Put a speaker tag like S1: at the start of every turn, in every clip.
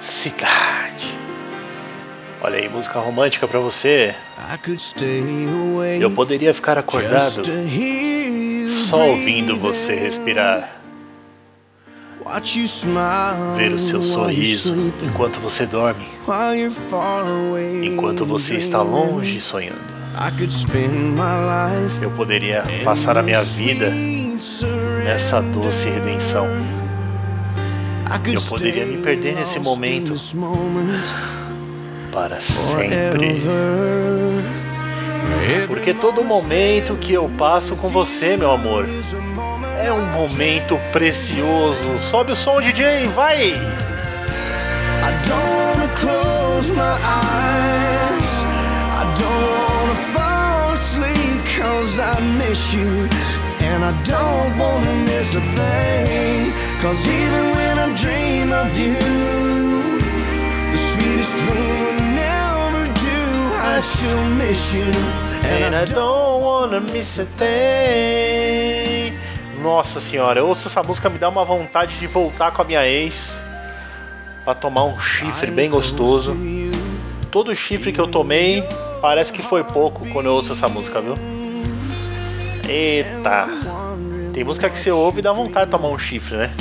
S1: cidade. Olha aí, música romântica para você. Eu poderia ficar acordado só ouvindo você respirar. Ver o seu sorriso enquanto você dorme, enquanto você está longe sonhando. Eu poderia passar a minha vida nessa doce redenção. Eu poderia me perder nesse momento para sempre. Porque todo momento que eu passo com você, meu amor, é um momento precioso. Sobe o som, DJ, vai! I don't wanna close my eyes. I don't wanna fall asleep cause I miss you. And I don't wanna miss a thing. Cause even when I dream of you, the sweetest dream will never do. I still miss you. And I don't wanna miss a thing. Nossa senhora, eu ouço essa música me dá uma vontade de voltar com a minha ex para tomar um chifre bem gostoso. Todo chifre que eu tomei parece que foi pouco quando eu ouço essa música, viu? Eita! Tem música que você ouve e dá vontade de tomar um chifre, né?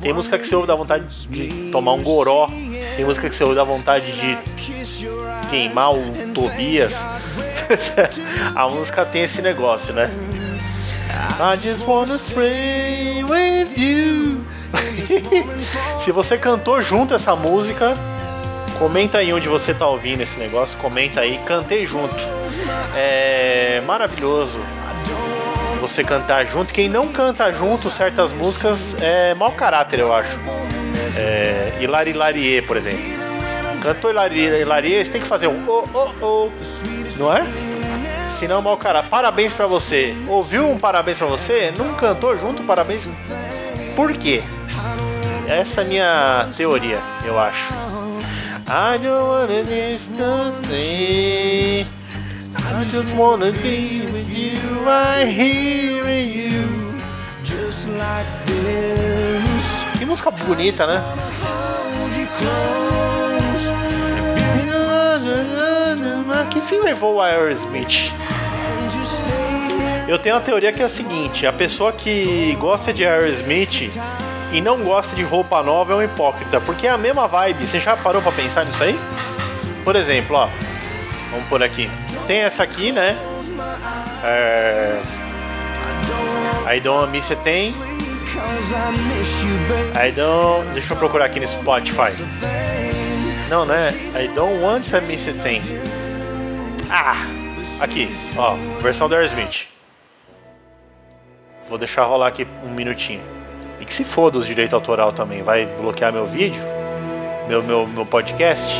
S1: Tem música que você ouve e dá vontade de tomar um goró. Tem música que você ouve e dá vontade de queimar o Tobias. a música tem esse negócio, né? I just wanna stay with you. Se você cantou junto essa música, comenta aí onde você tá ouvindo esse negócio, comenta aí, cantei junto. É maravilhoso você cantar junto. Quem não canta junto certas músicas é mau caráter, eu acho. É, Hilari Hilarie, por exemplo. Cantou Hilari Hilarie, você tem que fazer um oh, oh, oh. Não é? Senão, mau caráter. Parabéns pra você. Ouviu um parabéns pra você? Não cantou junto parabéns? Por quê? Essa é a minha teoria, eu acho. I don't wanna I just wanna be with you, I hear you. Just like this. Que música bonita, né? Que fim levou o Aerosmith? Eu tenho uma teoria que é a seguinte: a pessoa que gosta de Aerosmith e não gosta de roupa nova é um hipócrita, porque é a mesma vibe. Você já parou para pensar nisso aí? Por exemplo, ó, vamos por aqui. Tem essa aqui, né? É... I don't miss a thing. I don't. Deixa eu procurar aqui no Spotify. Não, né? I don't want to miss a thing. Ah! Aqui, ó, versão do Aerosmith. Vou deixar rolar aqui um minutinho. E que se foda os direitos autoral também. Vai bloquear meu vídeo? Meu, meu, meu podcast?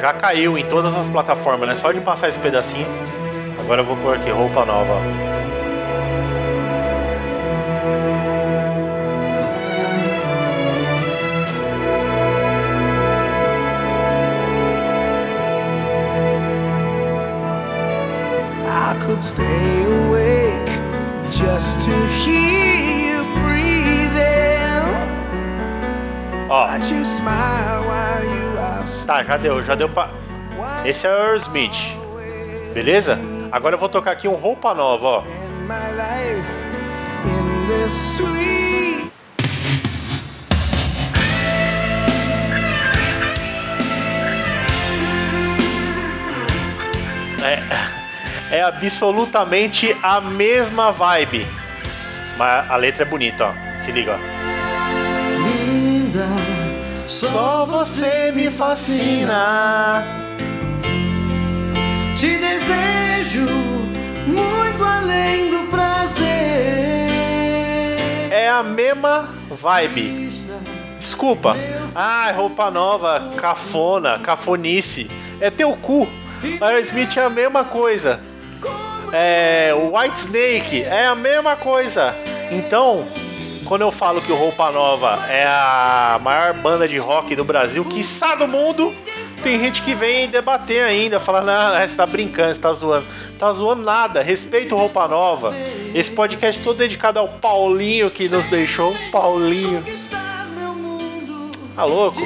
S1: Já caiu em todas as plataformas, né? Só de passar esse pedacinho. Agora eu vou pôr aqui roupa nova. I could stay awake just to hear you breathing. Ó. Watch you smile while you Tá, já deu, já deu pra. Esse é o Aerosmith. Beleza? Agora eu vou tocar aqui um roupa nova, ó. É, é absolutamente a mesma vibe. Mas a letra é bonita, ó. Se liga, ó. Só você me fascina. Te desejo muito além do prazer. É a mesma vibe. Desculpa. Ah, roupa nova, cafona, cafonice. É teu cu. Aerosmith é a mesma coisa. É, White Snake é a mesma coisa. Então, quando eu falo que o Roupa Nova é a maior banda de rock do Brasil, quiçá do mundo, tem gente que vem debater ainda, falar, não, você tá brincando, você tá zoando. Tá zoando nada, respeita o Roupa Nova. Esse podcast todo dedicado ao Paulinho que nos deixou. Paulinho. Tá louco?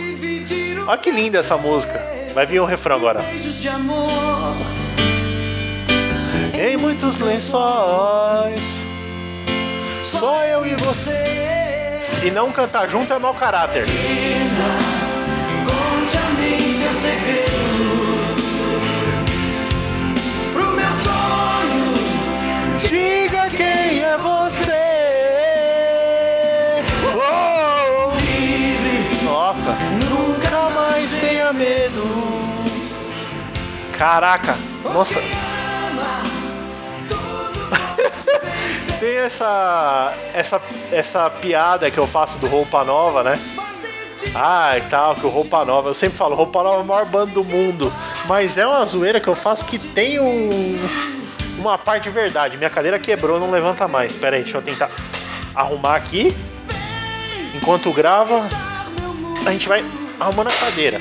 S1: Olha que linda essa música. Vai vir um refrão agora. Em muitos lençóis, só eu e você. Se não cantar junto é mau caráter. Conte a mim teu segredo. Pro meu sonho, diga quem é você. Oh! Nossa, nunca mais tenha medo. Caraca, nossa. Tem essa, essa, essa piada que eu faço do Roupa Nova, né? Ah, e tal, que o Roupa Nova, eu sempre falo, Roupa Nova é a maior banda do mundo. Mas é uma zoeira que eu faço que tem um, uma parte de verdade. Minha cadeira quebrou, não levanta mais. Espera aí, deixa eu tentar arrumar aqui. Enquanto grava, a gente vai arrumando a cadeira.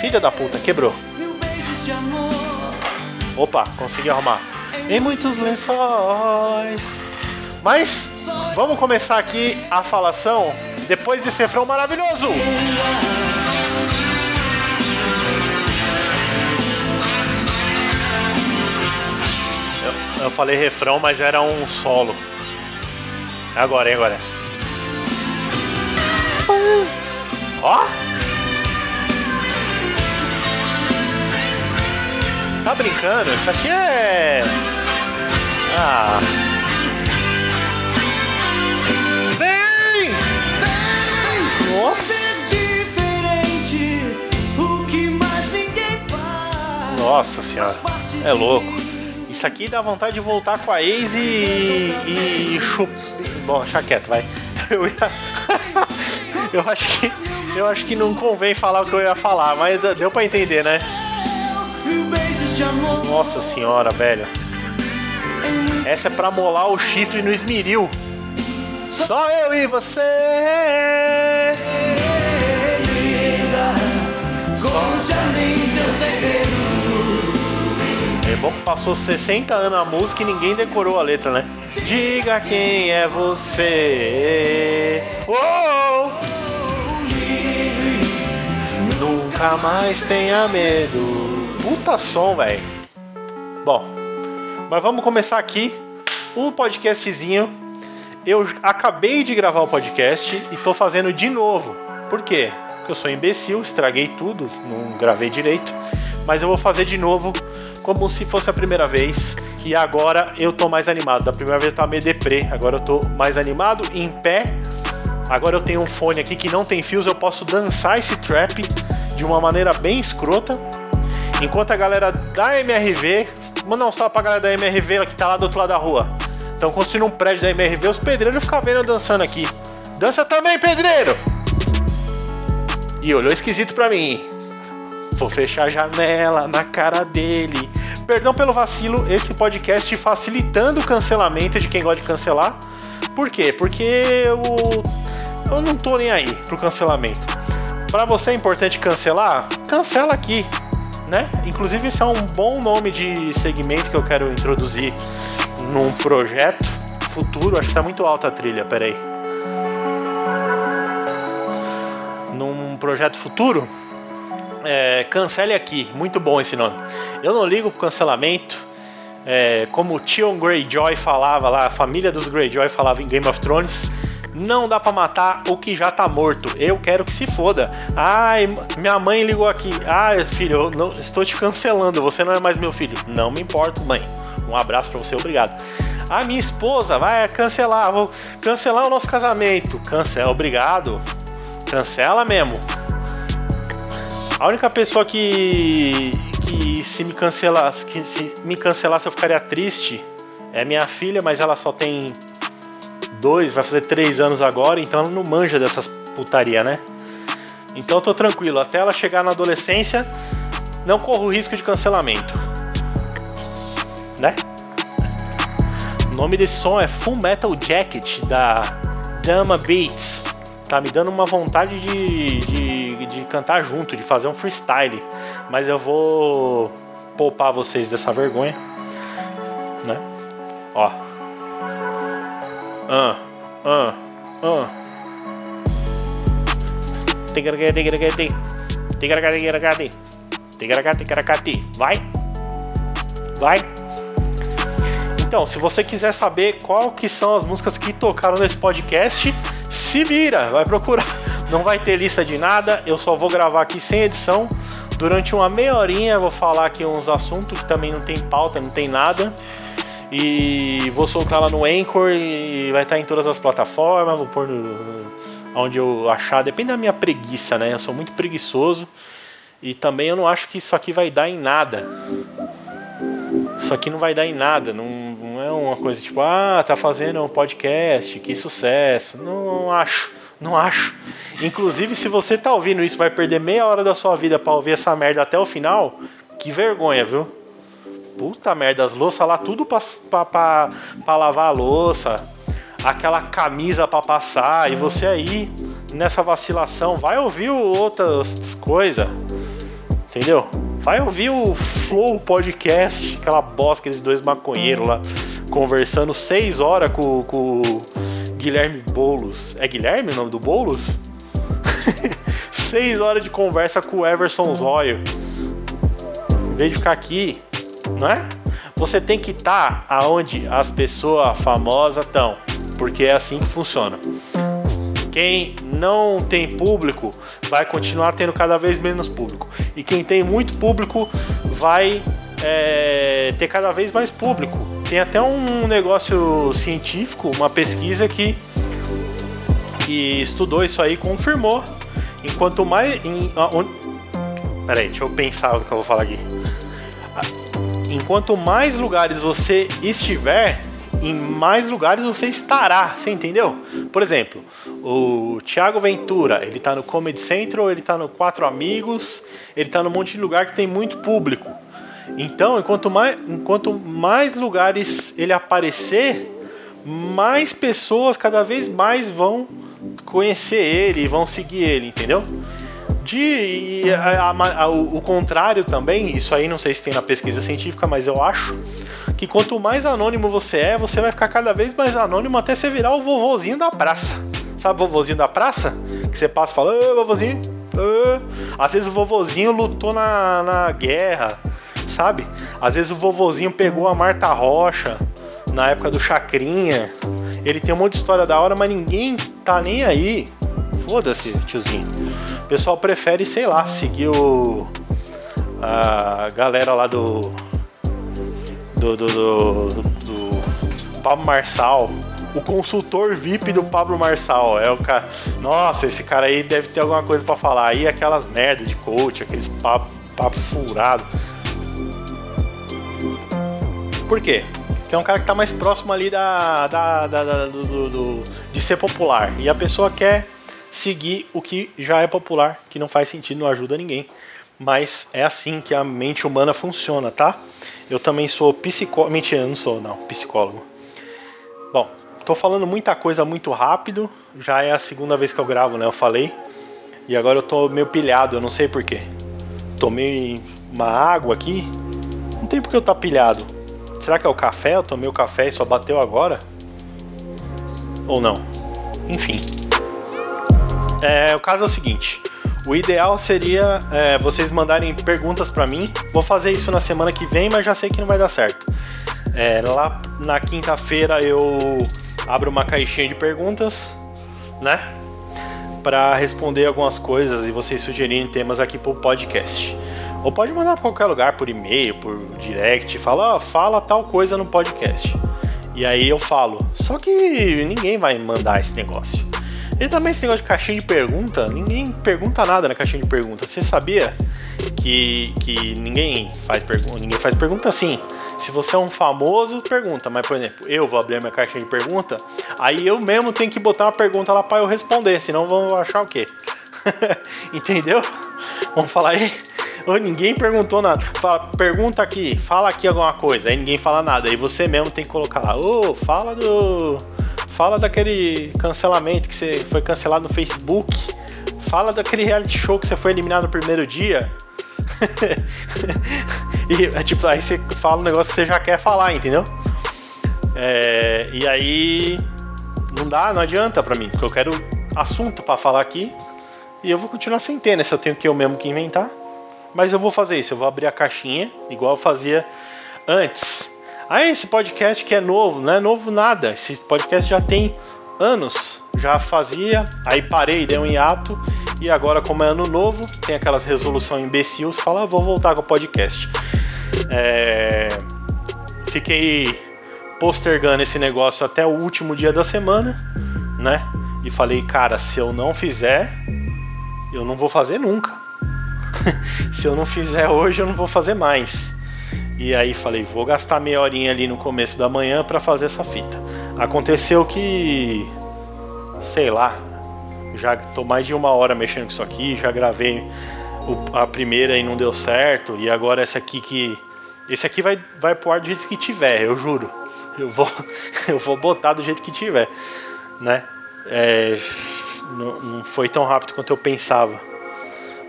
S1: Filha da puta, quebrou. Opa, consegui arrumar em muitos lençóis. Mas vamos começar aqui a falação depois desse refrão maravilhoso. Eu, eu falei refrão, mas era um solo. Agora, hein, agora. Ó! Tá brincando? Isso aqui é. Ah. Vem! Vem! Nossa! Nossa senhora, é louco. Isso aqui dá vontade de voltar com a ex e. e chup... Bom, deixa quieto, vai. Eu ia. eu acho que. Eu acho que não convém falar o que eu ia falar, mas deu pra entender, né? Nossa senhora, velho. Essa é pra molar o chifre no esmeril. Só eu e você. É bom que passou 60 anos a música e ninguém decorou a letra, né? Diga quem é você. Oh! Nunca mais tenha medo. Puta som, velho. Bom, mas vamos começar aqui um podcastzinho. Eu acabei de gravar o podcast e estou fazendo de novo. Por quê? Porque eu sou imbecil, estraguei tudo, não gravei direito. Mas eu vou fazer de novo, como se fosse a primeira vez. E agora eu tô mais animado. Da primeira vez eu tava meio deprê, agora eu tô mais animado, em pé. Agora eu tenho um fone aqui que não tem fios, eu posso dançar esse trap de uma maneira bem escrota. Enquanto a galera da MRV, manda um salve pra galera da MRV que tá lá do outro lado da rua. Então, construindo um prédio da MRV, os pedreiros ficam vendo dançando aqui. Dança também, pedreiro! E olhou esquisito pra mim. Vou fechar a janela na cara dele. Perdão pelo vacilo, esse podcast facilitando o cancelamento de quem gosta de cancelar. Por quê? Porque eu, eu não tô nem aí pro cancelamento. Para você é importante cancelar? Cancela aqui né? Inclusive esse é um bom nome de segmento que eu quero introduzir num projeto futuro. Acho que tá muito alta a trilha, peraí. Num projeto futuro, é, cancele aqui. Muito bom esse nome. Eu não ligo pro cancelamento. É, como o Tion Greyjoy falava lá, a família dos Greyjoy falava em Game of Thrones não dá para matar o que já tá morto. Eu quero que se foda. Ai, minha mãe ligou aqui. Ai, filho, eu não, estou te cancelando. Você não é mais meu filho. Não me importo, mãe. Um abraço para você, obrigado. A minha esposa vai cancelar, vou cancelar o nosso casamento. Cancela, obrigado. Cancela mesmo. A única pessoa que que se me cancelasse, que se me cancelasse eu ficaria triste é minha filha, mas ela só tem dois, vai fazer três anos agora, então ela não manja dessas putaria, né? Então eu tô tranquilo, até ela chegar na adolescência, não corro risco de cancelamento. Né? O nome desse som é Full Metal Jacket da Dama Beats. Tá me dando uma vontade de, de, de cantar junto, de fazer um freestyle. Mas eu vou poupar vocês dessa vergonha. Né? Ó. Ah, ah, ah. Tigaragati, tigaragati, tigaragati, tigaragati, tigaragati. Vai? Vai? Então, se você quiser saber qual que são as músicas que tocaram nesse podcast, se vira, vai procurar. Não vai ter lista de nada, eu só vou gravar aqui sem edição. Durante uma meia horinha vou falar aqui uns assuntos que também não tem pauta, não tem nada. E vou soltar lá no Anchor e vai estar em todas as plataformas, vou pôr no, onde eu achar, depende da minha preguiça, né? Eu sou muito preguiçoso e também eu não acho que isso aqui vai dar em nada. Isso aqui não vai dar em nada, não, não é uma coisa tipo, ah, tá fazendo um podcast, que sucesso. Não, não acho, não acho. Inclusive, se você tá ouvindo isso, vai perder meia hora da sua vida para ouvir essa merda até o final, que vergonha, viu? Puta merda, as louças lá, tudo pra, pra, pra, pra lavar a louça, aquela camisa para passar, e você aí, nessa vacilação, vai ouvir outras coisas, entendeu? Vai ouvir o Flow Podcast, aquela bosta, aqueles dois maconheiros lá, conversando seis horas com, com o Guilherme Boulos. É Guilherme o nome do Boulos? seis horas de conversa com o Everson Zóio. Em vez de ficar aqui, não é? Você tem que estar tá aonde as pessoas famosas estão, porque é assim que funciona. Quem não tem público vai continuar tendo cada vez menos público. E quem tem muito público vai é, ter cada vez mais público. Tem até um negócio científico, uma pesquisa que, que estudou isso aí confirmou. Enquanto mais. Em, on, peraí, deixa eu pensar o que eu vou falar aqui. Enquanto mais lugares você estiver, em mais lugares você estará, você entendeu? Por exemplo, o Thiago Ventura, ele tá no Comedy Central, ele tá no Quatro Amigos, ele tá num monte de lugar que tem muito público. Então, enquanto mais, enquanto mais lugares ele aparecer, mais pessoas cada vez mais vão conhecer ele vão seguir ele, entendeu? De a, a, a, o, o contrário também, isso aí não sei se tem na pesquisa científica, mas eu acho que quanto mais anônimo você é, você vai ficar cada vez mais anônimo até você virar o vovozinho da praça. Sabe o vovozinho da praça? Que você passa e fala, ô vovozinho. Ô. Às vezes o vovozinho lutou na, na guerra, sabe? Às vezes o vovozinho pegou a Marta Rocha na época do Chacrinha. Ele tem um monte de história da hora, mas ninguém tá nem aí. Foda-se, tiozinho. O pessoal prefere, sei lá, seguir o. A galera lá do do, do, do, do Pablo Marçal. O consultor VIP do Pablo Marçal. É o cara. Nossa, esse cara aí deve ter alguma coisa para falar. Aí aquelas merdas de coach, aqueles papo, papo furado. Por quê? Porque é um cara que tá mais próximo ali da, da, da, da do, do, do, de ser popular. E a pessoa quer seguir o que já é popular, que não faz sentido, não ajuda ninguém. Mas é assim que a mente humana funciona, tá? Eu também sou psicólogo. Mentira, não sou, não, psicólogo. Bom, tô falando muita coisa muito rápido. Já é a segunda vez que eu gravo, né? Eu falei. E agora eu tô meio pilhado, eu não sei porquê. Tomei uma água aqui. Não tem porque eu tá pilhado. Será que é o café? Eu tomei o café e só bateu agora? Ou não? Enfim. É, o caso é o seguinte. O ideal seria é, vocês mandarem perguntas para mim. Vou fazer isso na semana que vem, mas já sei que não vai dar certo. É, lá na quinta-feira eu abro uma caixinha de perguntas, né? Para responder algumas coisas e vocês sugerirem temas aqui pro podcast. Ou pode mandar para qualquer lugar, por e-mail, por direct, fala, oh, fala tal coisa no podcast. E aí eu falo. Só que ninguém vai mandar esse negócio. E também esse negócio de caixinha de pergunta, ninguém pergunta nada na caixinha de pergunta. Você sabia que, que ninguém faz pergunta? Ninguém faz pergunta assim. Se você é um famoso, pergunta. Mas, por exemplo, eu vou abrir minha caixinha de pergunta, aí eu mesmo tenho que botar uma pergunta lá para eu responder, senão vão achar o quê? Entendeu? Vamos falar aí. Ninguém perguntou nada. Fala, pergunta aqui, fala aqui alguma coisa. Aí ninguém fala nada. Aí você mesmo tem que colocar lá. Ô, oh, fala do Fala daquele cancelamento que você foi cancelado no Facebook. Fala daquele reality show que você foi eliminado no primeiro dia. e é tipo, aí você fala um negócio que você já quer falar, entendeu? É, e aí não dá, não adianta pra mim, porque eu quero assunto para falar aqui E eu vou continuar sem ter, né? Se eu tenho que eu mesmo que inventar. Mas eu vou fazer isso, eu vou abrir a caixinha, igual eu fazia antes. Ah, esse podcast que é novo, não é novo nada. Esse podcast já tem anos. Já fazia, aí parei, dei um hiato. E agora, como é ano novo, tem aquelas resoluções imbecil, você fala, ah, vou voltar com o podcast. É... Fiquei postergando esse negócio até o último dia da semana, né? E falei, cara, se eu não fizer, eu não vou fazer nunca. se eu não fizer hoje, eu não vou fazer mais. E aí falei, vou gastar meia horinha ali no começo da manhã para fazer essa fita. Aconteceu que, sei lá, já tô mais de uma hora mexendo com isso aqui, já gravei a primeira e não deu certo, e agora essa aqui que esse aqui vai vai pro ar do jeito que tiver, eu juro. Eu vou eu vou botar do jeito que tiver, né? É, não, não foi tão rápido quanto eu pensava.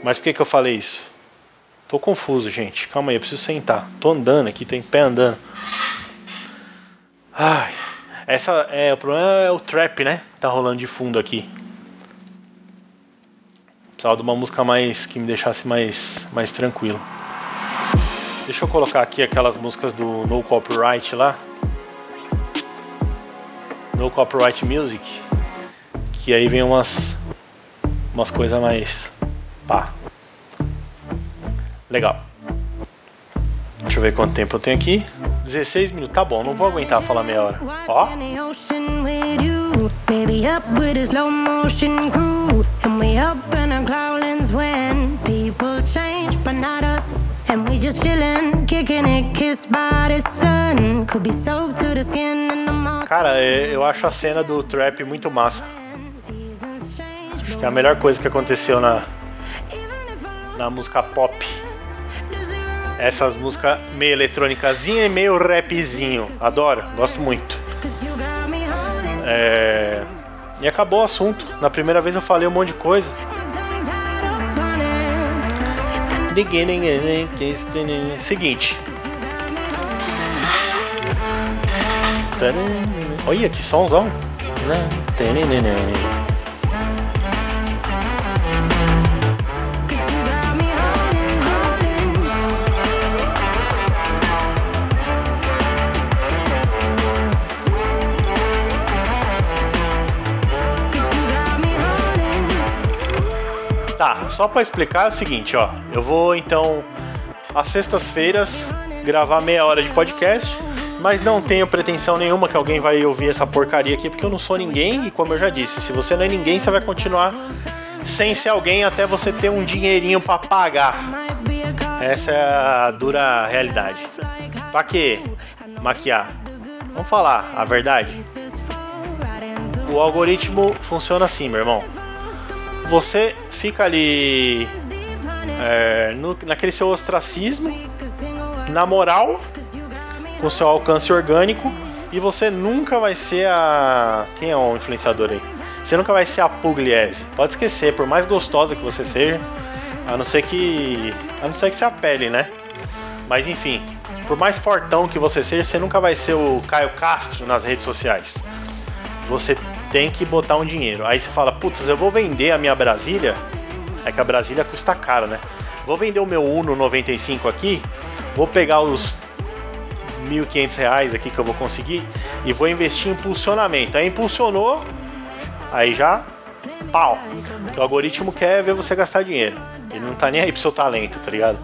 S1: Mas por que, que eu falei isso? Tô confuso, gente. Calma aí, eu preciso sentar. Tô andando aqui, tô em pé andando. Ai, essa é o problema é o trap, né? Tá rolando de fundo aqui. Precisava de uma música mais que me deixasse mais mais tranquilo. Deixa eu colocar aqui aquelas músicas do No Copyright lá. No Copyright Music que aí vem umas umas coisas mais pá. Legal. Deixa eu ver quanto tempo eu tenho aqui. 16 minutos, tá bom, não vou aguentar falar meia hora. Ó. Baby up with a slow motion crew And we up in our growlings when People change but not us And we just chillin', kicking it, kissed by the sun Could be soaked to the skin in the Cara, eu acho a cena do trap muito massa que é a melhor coisa que aconteceu na, na música pop. Essas músicas meio eletrônicazinha e meio rapzinho. Adoro, gosto muito. É... E acabou o assunto. Na primeira vez eu falei um monte de coisa. Seguinte. Olha que somzão. Tá, só para explicar é o seguinte, ó. Eu vou então às sextas-feiras gravar meia hora de podcast, mas não tenho pretensão nenhuma que alguém vai ouvir essa porcaria aqui, porque eu não sou ninguém e como eu já disse, se você não é ninguém, você vai continuar sem ser alguém até você ter um dinheirinho para pagar. Essa é a dura realidade. Pra que maquiar? Vamos falar a verdade. O algoritmo funciona assim, meu irmão. Você fica ali é, no, naquele seu ostracismo, na moral, com seu alcance orgânico, e você nunca vai ser a. Quem é o influenciador aí? Você nunca vai ser a Pugliese. Pode esquecer, por mais gostosa que você seja, a não ser que. A não ser que se apele, né? Mas enfim, por mais fortão que você seja, você nunca vai ser o Caio Castro nas redes sociais. Você tem que botar um dinheiro. Aí você fala, putz, eu vou vender a minha Brasília. É que a Brasília custa caro, né? Vou vender o meu Uno 95 aqui, vou pegar os 1.500 reais aqui que eu vou conseguir e vou investir em impulsionamento. Aí impulsionou, aí já pau. O algoritmo quer ver você gastar dinheiro. Ele não tá nem aí pro seu talento, tá ligado?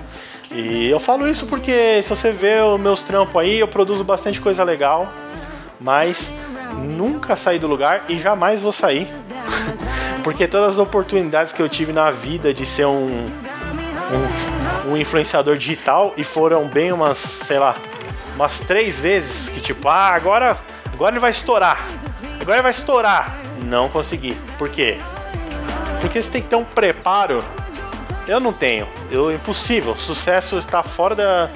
S1: E eu falo isso porque se você vê os meus trampos aí, eu produzo bastante coisa legal, mas nunca saí do lugar e jamais vou sair. Porque todas as oportunidades que eu tive na vida de ser um, um, um influenciador digital e foram bem umas, sei lá, umas três vezes que tipo, ah, agora, agora ele vai estourar. Agora ele vai estourar. Não consegui. Por quê? Porque você tem que ter um preparo. Eu não tenho. Eu impossível. Sucesso está fora da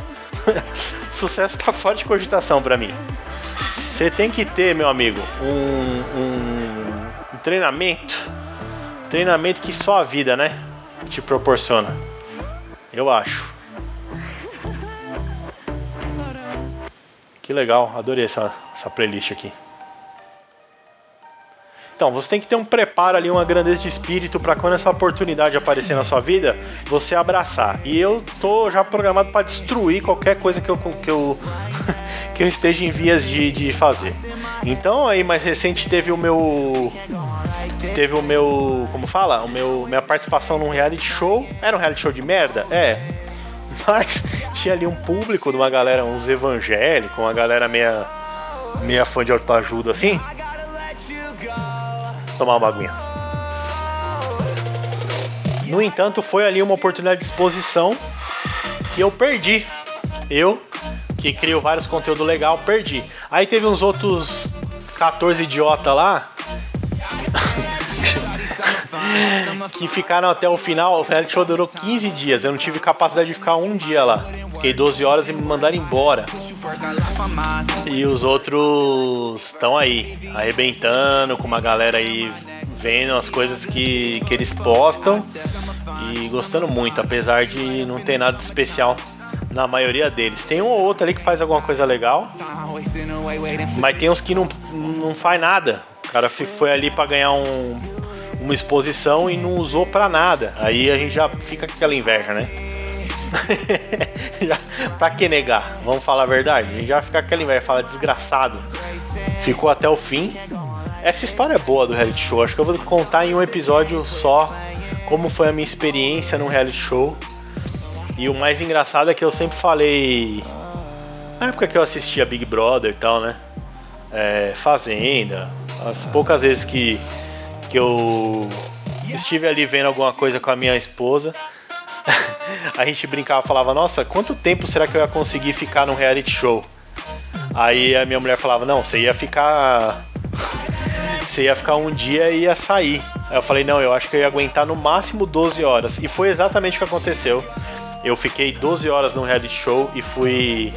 S1: Sucesso está fora de cogitação para mim. Você tem que ter, meu amigo, um, um, um treinamento. Treinamento que só a vida, né? Te proporciona. Eu acho. Que legal, adorei essa, essa playlist aqui. Então, você tem que ter um preparo ali, uma grandeza de espírito para quando essa oportunidade aparecer na sua vida, você abraçar. E eu tô já programado para destruir qualquer coisa que eu, que eu, que eu esteja em vias de, de fazer. Então, aí mais recente teve o meu teve o meu, como fala, o meu minha participação num reality show. Era um reality show de merda? É. Mas tinha ali um público de uma galera, uns evangélicos, uma galera meia meia fã de autoajuda assim tomar uma aguinha. No entanto, foi ali uma oportunidade de exposição e eu perdi. Eu, que crio vários conteúdos legal, perdi. Aí teve uns outros 14 idiota lá que ficaram até o final. O reality show durou 15 dias. Eu não tive capacidade de ficar um dia lá. Fiquei 12 horas e me mandaram embora. E os outros estão aí, arrebentando, com uma galera aí vendo as coisas que, que eles postam e gostando muito, apesar de não ter nada de especial na maioria deles. Tem um ou outro ali que faz alguma coisa legal, mas tem uns que não, não faz nada. O cara foi ali para ganhar um, uma exposição e não usou para nada. Aí a gente já fica com aquela inveja, né? pra que negar? Vamos falar a verdade? A gente já fica com aquela inveja, fala desgraçado. Ficou até o fim. Essa história é boa do reality show. Acho que eu vou contar em um episódio só como foi a minha experiência no reality show. E o mais engraçado é que eu sempre falei. Na época que eu assistia Big Brother e tal, né? É, Fazenda. As poucas vezes que que eu estive ali vendo alguma coisa com a minha esposa. a gente brincava, falava: Nossa, quanto tempo será que eu ia conseguir ficar num reality show? Aí a minha mulher falava: Não, você ia ficar. você ia ficar um dia e ia sair. Aí eu falei: Não, eu acho que eu ia aguentar no máximo 12 horas. E foi exatamente o que aconteceu. Eu fiquei 12 horas num reality show e fui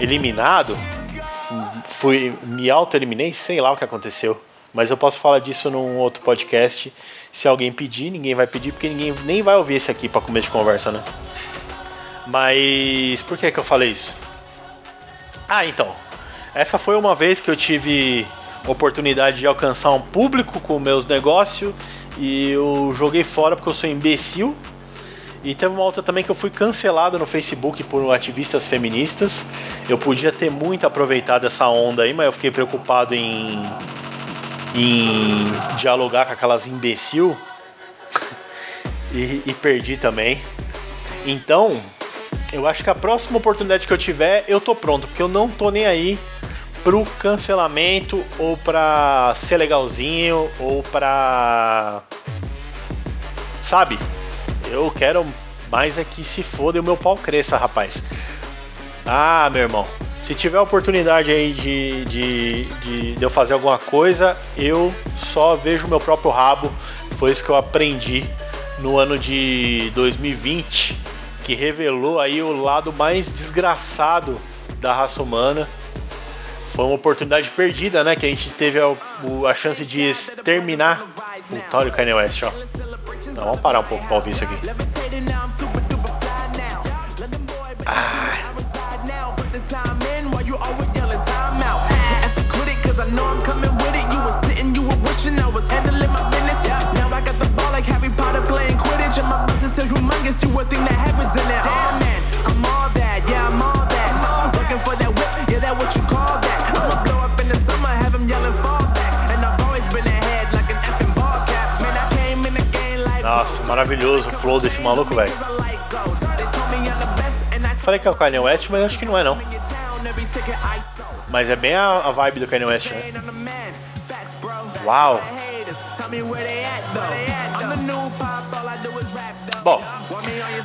S1: eliminado. Fui, me auto-eliminei, sei lá o que aconteceu. Mas eu posso falar disso num outro podcast. Se alguém pedir, ninguém vai pedir, porque ninguém nem vai ouvir esse aqui para começo de conversa, né? Mas por que, que eu falei isso? Ah, então. Essa foi uma vez que eu tive oportunidade de alcançar um público com meus negócios e eu joguei fora porque eu sou imbecil. E teve uma outra também que eu fui cancelado no Facebook por ativistas feministas. Eu podia ter muito aproveitado essa onda aí, mas eu fiquei preocupado em em dialogar com aquelas imbecil e, e perdi também. Então, eu acho que a próxima oportunidade que eu tiver, eu tô pronto, porque eu não tô nem aí pro cancelamento ou pra ser legalzinho ou pra. Sabe? Eu quero mais é que se foda e o meu pau cresça, rapaz. Ah, meu irmão, se tiver oportunidade aí de, de, de, de eu fazer alguma coisa, eu só vejo meu próprio rabo. Foi isso que eu aprendi no ano de 2020, que revelou aí o lado mais desgraçado da raça humana. Foi uma oportunidade perdida, né? Que a gente teve a, a chance de exterminar. Puta, olha o Kanye West, ó. Então, vamos parar um pouco pra ouvir isso aqui. Ah. So humongous, you would think that in there. Damn man, I'm all that, yeah, I'm all that. Looking for that whip, yeah, that what you call that. I'ma blow up in the summer, have him yelling fall back. And I've always been ahead like an effing ball cap. Man, I came in the game like. Nossa, maravilhoso o flow desse maluco, velho. Falei que é o Kanye West, mas acho que não é não. Mas é bem a, a vibe do Kanye West, né? Uau! Bom,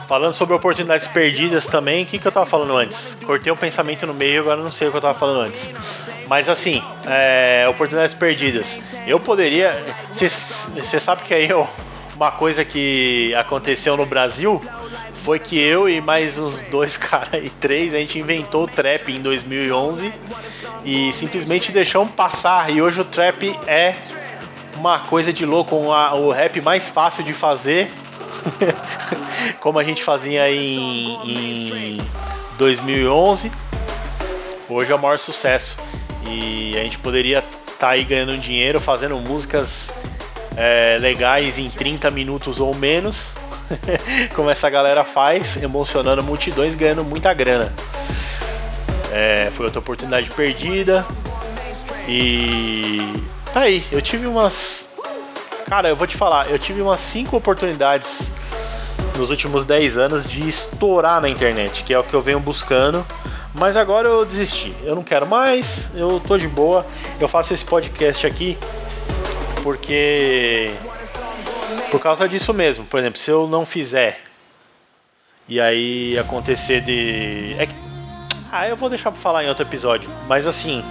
S1: falando sobre oportunidades perdidas também, o que, que eu tava falando antes? Cortei o um pensamento no meio, agora não sei o que eu tava falando antes. Mas assim, é, oportunidades perdidas. Eu poderia. Você sabe que aí eu, uma coisa que aconteceu no Brasil foi que eu e mais uns dois caras e três, a gente inventou o trap em 2011 e simplesmente deixamos passar. E hoje o trap é uma coisa de louco, o rap mais fácil de fazer, como a gente fazia em, em 2011. Hoje é o maior sucesso e a gente poderia tá aí ganhando dinheiro, fazendo músicas é, legais em 30 minutos ou menos, como essa galera faz, emocionando multidões, ganhando muita grana. É, foi outra oportunidade perdida. E tá aí, eu tive umas. Cara, eu vou te falar, eu tive umas 5 oportunidades nos últimos 10 anos de estourar na internet, que é o que eu venho buscando. Mas agora eu desisti. Eu não quero mais, eu tô de boa. Eu faço esse podcast aqui porque por causa disso mesmo. Por exemplo, se eu não fizer e aí acontecer de é que... ah, eu vou deixar para falar em outro episódio, mas assim,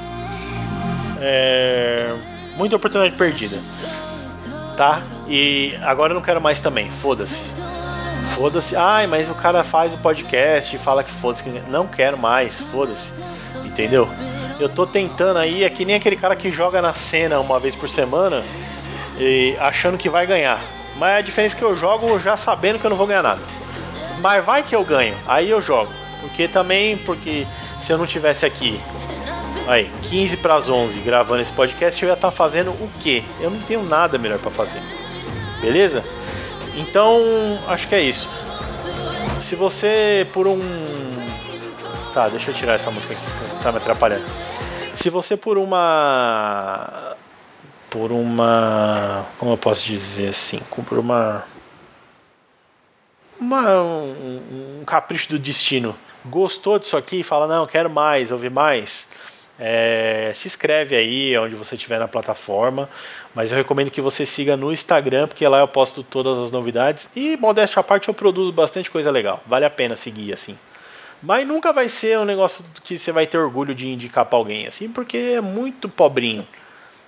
S1: é muita oportunidade perdida. Tá? E agora eu não quero mais também. Foda-se. Foda-se. Ai, mas o cara faz o podcast e fala que foda-se. Não quero mais. Foda-se. Entendeu? Eu tô tentando aí, é que nem aquele cara que joga na cena uma vez por semana e achando que vai ganhar. Mas a diferença é que eu jogo já sabendo que eu não vou ganhar nada. Mas vai que eu ganho, aí eu jogo. Porque também, porque se eu não tivesse aqui, aí, 15 para as 11 gravando esse podcast, eu ia estar tá fazendo o quê? Eu não tenho nada melhor para fazer. Beleza? Então, acho que é isso. Se você por um Tá, deixa eu tirar essa música aqui tá me atrapalhando. Se você por uma por uma como eu posso dizer assim, por uma uma, um, um capricho do destino, gostou disso aqui fala não, quero mais, ouvir mais, é, se inscreve aí onde você estiver na plataforma, mas eu recomendo que você siga no Instagram, porque lá eu posto todas as novidades e modéstia à parte eu produzo bastante coisa legal, vale a pena seguir assim. Mas nunca vai ser um negócio que você vai ter orgulho de indicar para alguém assim, porque é muito pobrinho,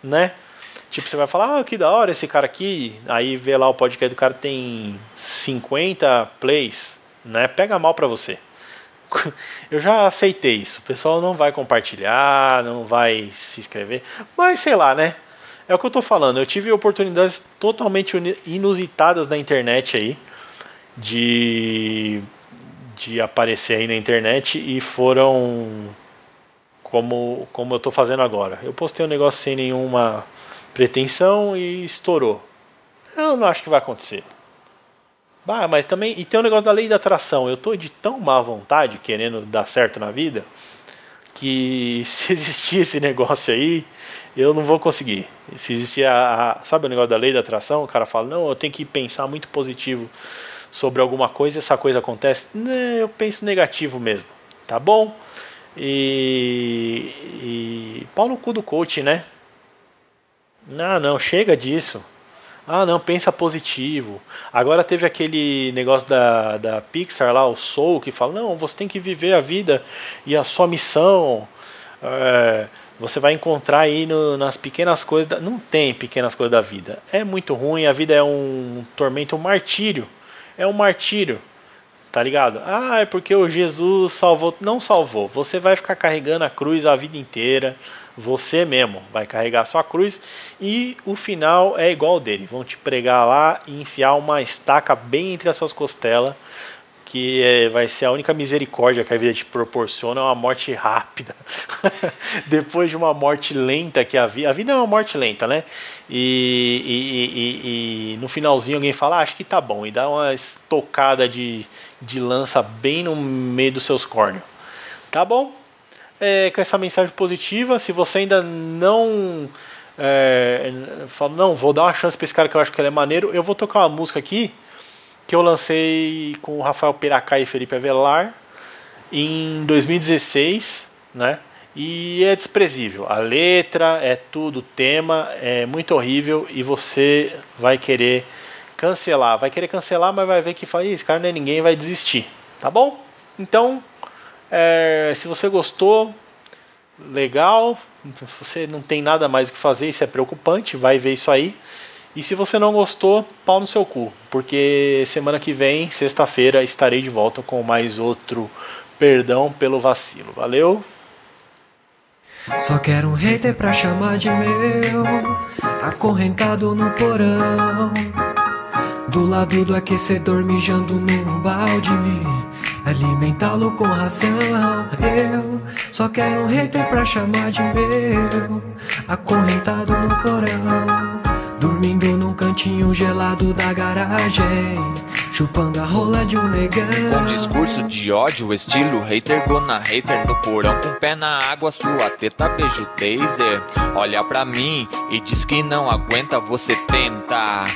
S1: né? Tipo, você vai falar, ah, que da hora esse cara aqui, aí vê lá o podcast do cara tem 50 plays, né? Pega mal para você. eu já aceitei isso. O pessoal não vai compartilhar, não vai se inscrever, mas sei lá, né? É o que eu tô falando. Eu tive oportunidades totalmente inusitadas na internet aí de de aparecer aí na internet e foram como como eu tô fazendo agora. Eu postei um negócio sem nenhuma pretensão e estourou. Eu não acho que vai acontecer. Ah, mas também. E tem o um negócio da lei da atração. Eu tô de tão má vontade querendo dar certo na vida que se existir esse negócio aí, eu não vou conseguir. Se existir a, a, Sabe o negócio da lei da atração? O cara fala, não, eu tenho que pensar muito positivo sobre alguma coisa e essa coisa acontece. Não, eu penso negativo mesmo. Tá bom? E. E. Pau no cu do coach, né? Não, não, chega disso. Ah, não, pensa positivo. Agora teve aquele negócio da, da Pixar lá, o Soul, que fala: não, você tem que viver a vida e a sua missão. É, você vai encontrar aí no, nas pequenas coisas. Da, não tem pequenas coisas da vida. É muito ruim, a vida é um tormento, um martírio. É um martírio. Tá ligado? Ah, é porque o Jesus salvou. Não salvou. Você vai ficar carregando a cruz a vida inteira. Você mesmo vai carregar sua cruz e o final é igual dele. Vão te pregar lá e enfiar uma estaca bem entre as suas costelas, que é, vai ser a única misericórdia que a vida te proporciona, é uma morte rápida. Depois de uma morte lenta que a vida. A vida é uma morte lenta, né? E, e, e, e no finalzinho alguém fala, ah, acho que tá bom, e dá uma estocada de, de lança bem no meio dos seus córneos. Tá bom? É, com essa mensagem positiva. Se você ainda não é, fala, não, vou dar uma chance para esse cara que eu acho que ele é maneiro, eu vou tocar uma música aqui que eu lancei com o Rafael Piracá e Felipe Avelar em 2016, né? E é desprezível. A letra é tudo, o tema é muito horrível e você vai querer cancelar. Vai querer cancelar, mas vai ver que fala, esse cara não é ninguém vai desistir. Tá bom? Então, é, se você gostou, legal. Você não tem nada mais o que fazer, isso é preocupante, vai ver isso aí. E se você não gostou, pau no seu cu, porque semana que vem, sexta-feira, estarei de volta com mais outro Perdão pelo Vacilo. Valeu!
S2: Só quero um hater pra chamar de meu, acorrentado no porão, do lado do aquecedor mijando num balde. Alimentá-lo com ração. Eu só quero um hater pra chamar de meu, acorrentado no porão, dormindo num cantinho gelado da garagem. Chupando a rola de um negão.
S3: Com discurso de ódio, estilo hater, gona hater no porão. Com pé na água, sua teta beijo taser. Olha pra mim e diz que não aguenta, você tenta.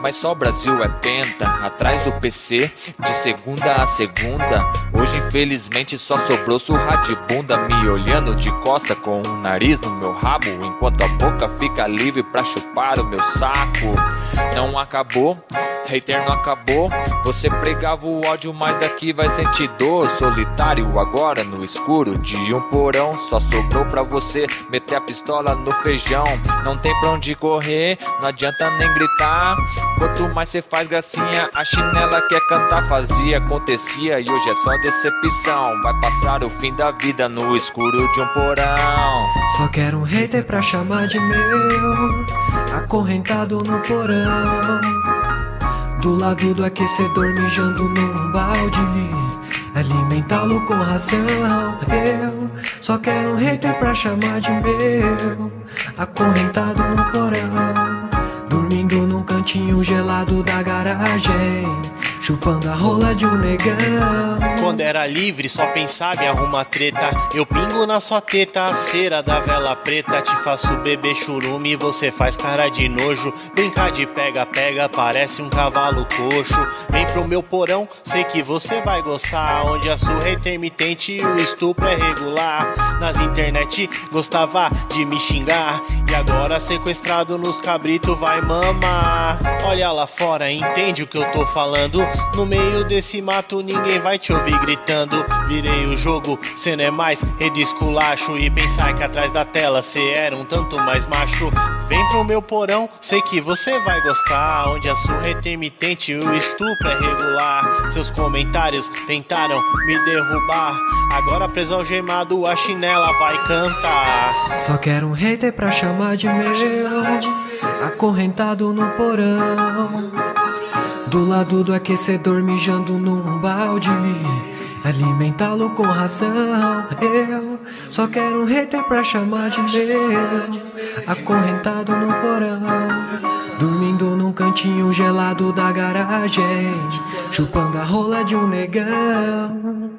S3: Mas só o Brasil é penta, atrás do PC, de segunda a segunda. Hoje, infelizmente, só sobrou surra de bunda, me olhando de costa com um nariz no meu rabo, enquanto a boca fica livre pra chupar o meu saco. Não acabou, hater não acabou. Você pregava o ódio, mas aqui vai sentir dor. Solitário agora no escuro de um porão. Só sobrou pra você meter a pistola no feijão. Não tem pra onde correr, não adianta nem gritar. Quanto mais você faz gracinha, a chinela quer cantar. Fazia, acontecia e hoje é só decepção. Vai passar o fim da vida no escuro de um porão.
S2: Só quero um hater pra chamar de meu, acorrentado no porão. Do lado do aquecedor mijando num balde Alimentá-lo com ração Eu só quero um hater pra chamar de meu Acorrentado no porão Dormindo num cantinho gelado da garagem Chupando a rola de um negão.
S1: Quando era livre, só pensava em arrumar treta. Eu pingo na sua teta, a cera da vela preta. Te faço beber churume, você faz cara de nojo. Brincar de pega-pega, parece um cavalo coxo. Vem pro meu porão, sei que você vai gostar. Onde a surra é intermitente e o estupro é regular. Nas internet gostava de me xingar. E agora sequestrado nos cabritos vai mamar. Olha lá fora, entende o que eu tô falando? No meio desse mato ninguém vai te ouvir gritando. Virei o jogo, cê não é mais rede esculacho. E pensar que atrás da tela cê era um tanto mais macho. Vem pro meu porão, sei que você vai gostar. Onde a surra é intermitente e o estupro é regular. Seus comentários tentaram me derrubar. Agora preso algemado, a chinela vai cantar.
S2: Só quero um hater pra chamar de meu. Acorrentado no porão. Do lado do aquecedor mijando num balde. Alimentá-lo com ração. Eu só quero um hater pra chamar de meu. Acorrentado no porão. Dormindo num cantinho gelado da garagem. Chupando a rola de um negão